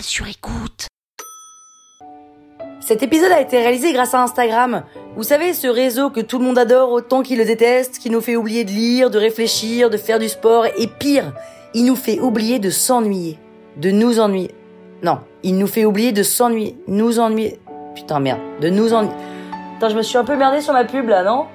sur écoute. Cet épisode a été réalisé grâce à Instagram. Vous savez, ce réseau que tout le monde adore autant qu'il le déteste, qui nous fait oublier de lire, de réfléchir, de faire du sport, et pire, il nous fait oublier de s'ennuyer. De nous ennuyer. Non, il nous fait oublier de s'ennuyer. Nous ennuyer. Putain, merde. De nous ennuyer. Attends, je me suis un peu merdé sur ma pub là, non?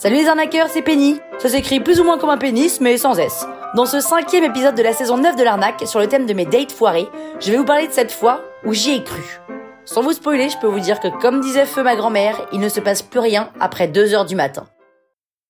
Salut les arnaqueurs, c'est Penny. Ça s'écrit plus ou moins comme un pénis, mais sans S. Dans ce cinquième épisode de la saison 9 de l'arnaque, sur le thème de mes dates foirées, je vais vous parler de cette fois où j'y ai cru. Sans vous spoiler, je peux vous dire que comme disait feu ma grand-mère, il ne se passe plus rien après 2 heures du matin.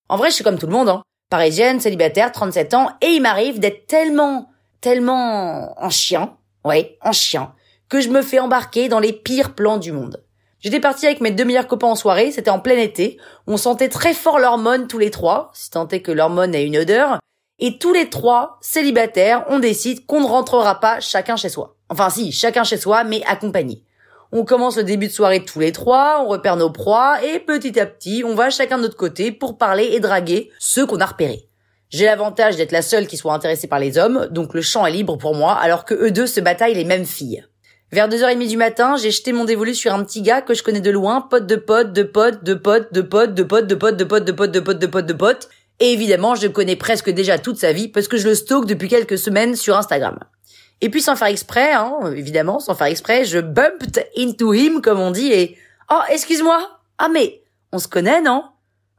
En vrai, je suis comme tout le monde, hein. Parisienne, célibataire, 37 ans, et il m'arrive d'être tellement, tellement en chien, ouais, en chien, que je me fais embarquer dans les pires plans du monde. J'étais partie avec mes deux meilleurs copains en soirée, c'était en plein été, on sentait très fort l'hormone tous les trois, si tant est que l'hormone ait une odeur, et tous les trois, célibataires, on décide qu'on ne rentrera pas chacun chez soi. Enfin si, chacun chez soi, mais accompagné. On commence le début de soirée tous les trois, on repère nos proies, et petit à petit, on va chacun de notre côté pour parler et draguer ceux qu'on a repérés. J'ai l'avantage d'être la seule qui soit intéressée par les hommes, donc le champ est libre pour moi, alors que eux deux se bataillent les mêmes filles. Vers 2h30 du matin, j'ai jeté mon dévolu sur un petit gars que je connais de loin, pote de pote, de pote, de pote, de pote, de pote, de pote, de pote, de pote, de pote, de pote, de pote. Et évidemment, je connais presque déjà toute sa vie parce que je le stalk depuis quelques semaines sur Instagram. Et puis sans faire exprès, hein, évidemment, sans faire exprès, je bumped into him, comme on dit, et... Oh, excuse-moi Ah mais, on se connaît, non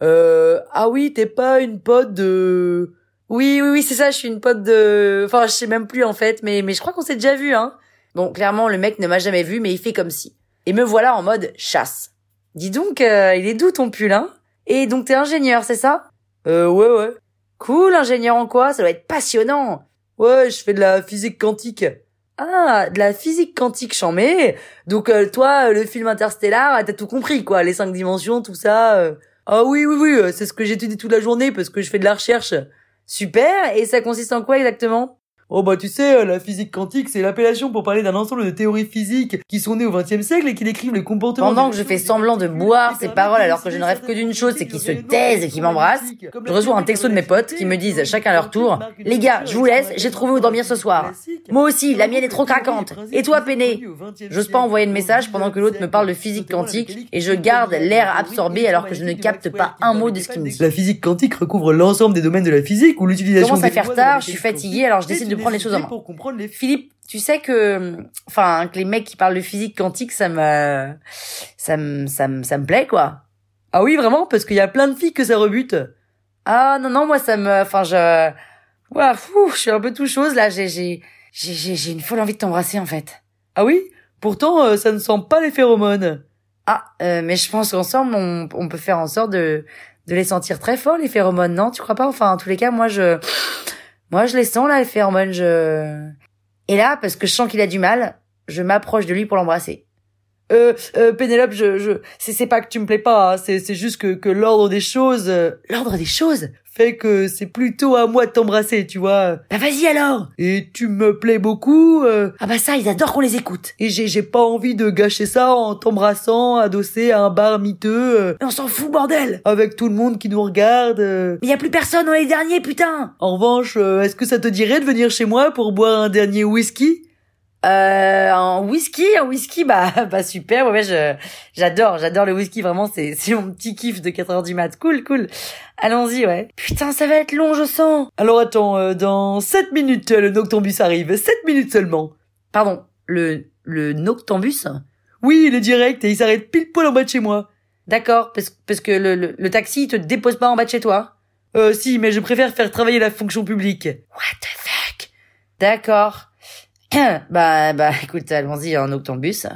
Euh... Ah oui, t'es pas une pote de... Oui, oui, oui, c'est ça, je suis une pote de... Enfin, je sais même plus, en fait, mais, mais je crois qu'on s'est déjà vu, hein. Bon, clairement, le mec ne m'a jamais vu, mais il fait comme si. Et me voilà en mode chasse. Dis donc, euh, il est doux ton pull, hein? Et donc t'es ingénieur, c'est ça? Euh, ouais, ouais. Cool, ingénieur en quoi? Ça doit être passionnant. Ouais, je fais de la physique quantique. Ah, de la physique quantique, j'en mets. Donc euh, toi, le film Interstellar, t'as tout compris, quoi. Les cinq dimensions, tout ça. euh. Ah oui, oui, oui, euh, c'est ce que j'étudie toute la journée parce que je fais de la recherche. Super, et ça consiste en quoi exactement? Oh bah tu sais, euh, la physique quantique, c'est l'appellation pour parler d'un ensemble de théories physiques qui sont nées au XXe siècle et qui décrivent les comportements... Pendant que je fais semblant de boire ces paroles alors que je ne rêve que d'une chose, c'est qu'ils se taisent et qu'ils m'embrassent, je reçois un texto de mes potes qui me disent chacun à leur tour « Les gars, je vous laisse, j'ai trouvé où dormir ce soir. Moi aussi, la mienne est trop craquante. Et toi, Péné ?» J'ose pas envoyer de message pendant que l'autre me parle de physique quantique et je garde l'air absorbé alors que je ne capte pas un mot de ce qu'il me dit. La physique quantique recouvre l'ensemble des domaines de la physique ou l'utilisation commence à faire tard, la je suis fatiguée, alors je décide de prendre les choses en main. pour comprendre les Philippe, tu sais que, enfin, que les mecs qui parlent de physique quantique, ça me, ça me, ça me, ça me plaît, quoi. Ah oui, vraiment? Parce qu'il y a plein de filles que ça rebute. Ah, non, non, moi, ça me, enfin, je, ouah, fou, je suis un peu tout chose, là, j'ai, j'ai, j'ai, j'ai j'ai une folle envie de t'embrasser, en fait. Ah oui? Pourtant, euh, ça ne sent pas les phéromones. Ah, euh, mais je pense qu'ensemble, on, on peut faire en sorte de, de les sentir très fort, les phéromones, non? Tu crois pas? Enfin, en tous les cas, moi, je, moi, je les sens, là, les phéromones, je... Et là, parce que je sens qu'il a du mal, je m'approche de lui pour l'embrasser. Euh, euh Pénélope, je, je, c'est, c'est pas que tu me plais pas, hein, c'est, c'est juste que, que l'ordre des choses euh, L'ordre des choses? fait que c'est plutôt à moi de t'embrasser, tu vois. Bah vas-y alors! Et tu me plais beaucoup, euh, Ah bah ça, ils adorent qu'on les écoute. et j'ai, j'ai pas envie de gâcher ça en t'embrassant adossé à un bar miteux, euh, Mais on s'en fout, bordel! avec tout le monde qui nous regarde. euh. Mais y a plus personne dans les derniers, putain! En revanche, euh, est-ce que ça te dirait de venir chez moi pour boire un dernier whisky? Euh, un whisky, un whisky, bah, bah super, ouais, j'adore, j'adore le whisky, vraiment, c'est, c'est mon petit kiff de 4 heures du mat. Cool, cool. Allons-y, ouais. Putain, ça va être long, je sens. Alors attends, euh, dans 7 minutes, le Noctambus arrive. 7 minutes seulement. Pardon, le, le noctambus? Oui, il est direct et il s'arrête pile poil en bas de chez moi. D'accord, parce, parce que le, le, taxi, te dépose pas en bas de chez toi? Euh, si, mais je préfère faire travailler la fonction publique. What the fuck? D'accord. bah, bah, écoute, allons-y, un noctambus.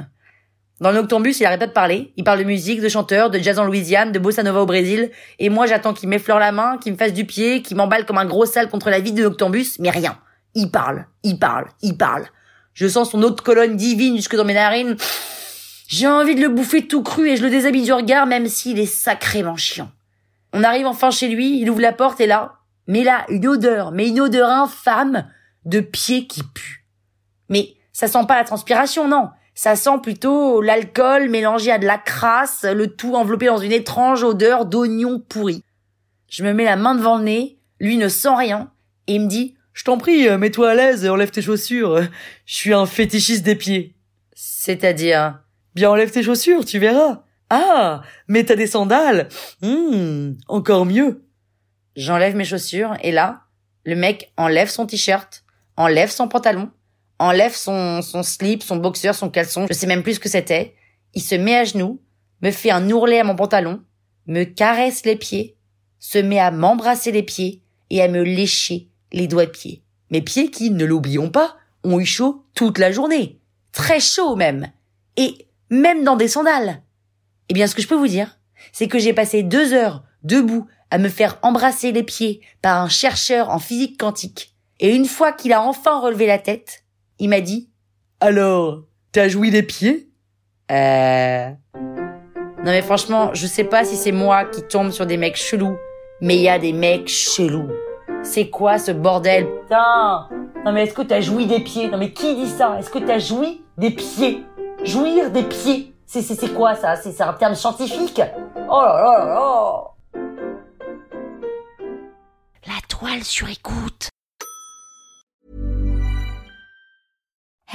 Dans le noctambus, il arrête pas de parler. Il parle de musique, de chanteurs, de jazz en Louisiane, de bossa nova au Brésil. Et moi, j'attends qu'il m'effleure la main, qu'il me fasse du pied, qu'il m'emballe comme un gros sale contre la vie du noctambus. Mais rien. Il parle, il parle, il parle. Je sens son autre colonne divine jusque dans mes narines. J'ai envie de le bouffer tout cru et je le déshabille du regard, même s'il est sacrément chiant. On arrive enfin chez lui, il ouvre la porte et là, mais là, une odeur, mais une odeur infâme de pied qui pue. Mais ça sent pas la transpiration, non. Ça sent plutôt l'alcool mélangé à de la crasse, le tout enveloppé dans une étrange odeur d'oignon pourri. Je me mets la main devant le nez, lui ne sent rien, et il me dit Je t'en prie, mets-toi à l'aise et enlève tes chaussures. Je suis un fétichiste des pieds. C'est-à-dire? Bien enlève tes chaussures, tu verras. Ah, mais t'as des sandales. Hum, encore mieux. J'enlève mes chaussures et là, le mec enlève son t-shirt, enlève son pantalon, enlève son, slip, son boxeur, son caleçon, je sais même plus ce que c'était. Il se met à genoux, me fait un ourlet à mon pantalon, me caresse les pieds, se met à m'embrasser les pieds et à me lécher les doigts de pied. Mes pieds qui, ne l'oublions pas, ont eu chaud toute la journée. Très chaud même. Et même dans des sandales. Eh bien, ce que je peux vous dire, c'est que j'ai passé deux heures debout à me faire embrasser les pieds par un chercheur en physique quantique. Et une fois qu'il a enfin relevé la tête, il m'a dit Alors, t'as joui les pieds? Euh... Non mais franchement, je sais pas si c'est moi qui tombe sur des mecs chelous, mais il y a des mecs chelous. C'est quoi ce bordel? Putain. Non mais est-ce que t'as joui des pieds? Non mais qui dit ça? Est-ce que t'as joui des pieds? Jouir des pieds? C'est c'est c'est quoi ça? C'est c'est un terme scientifique? Oh là là là là. La toile sur écoute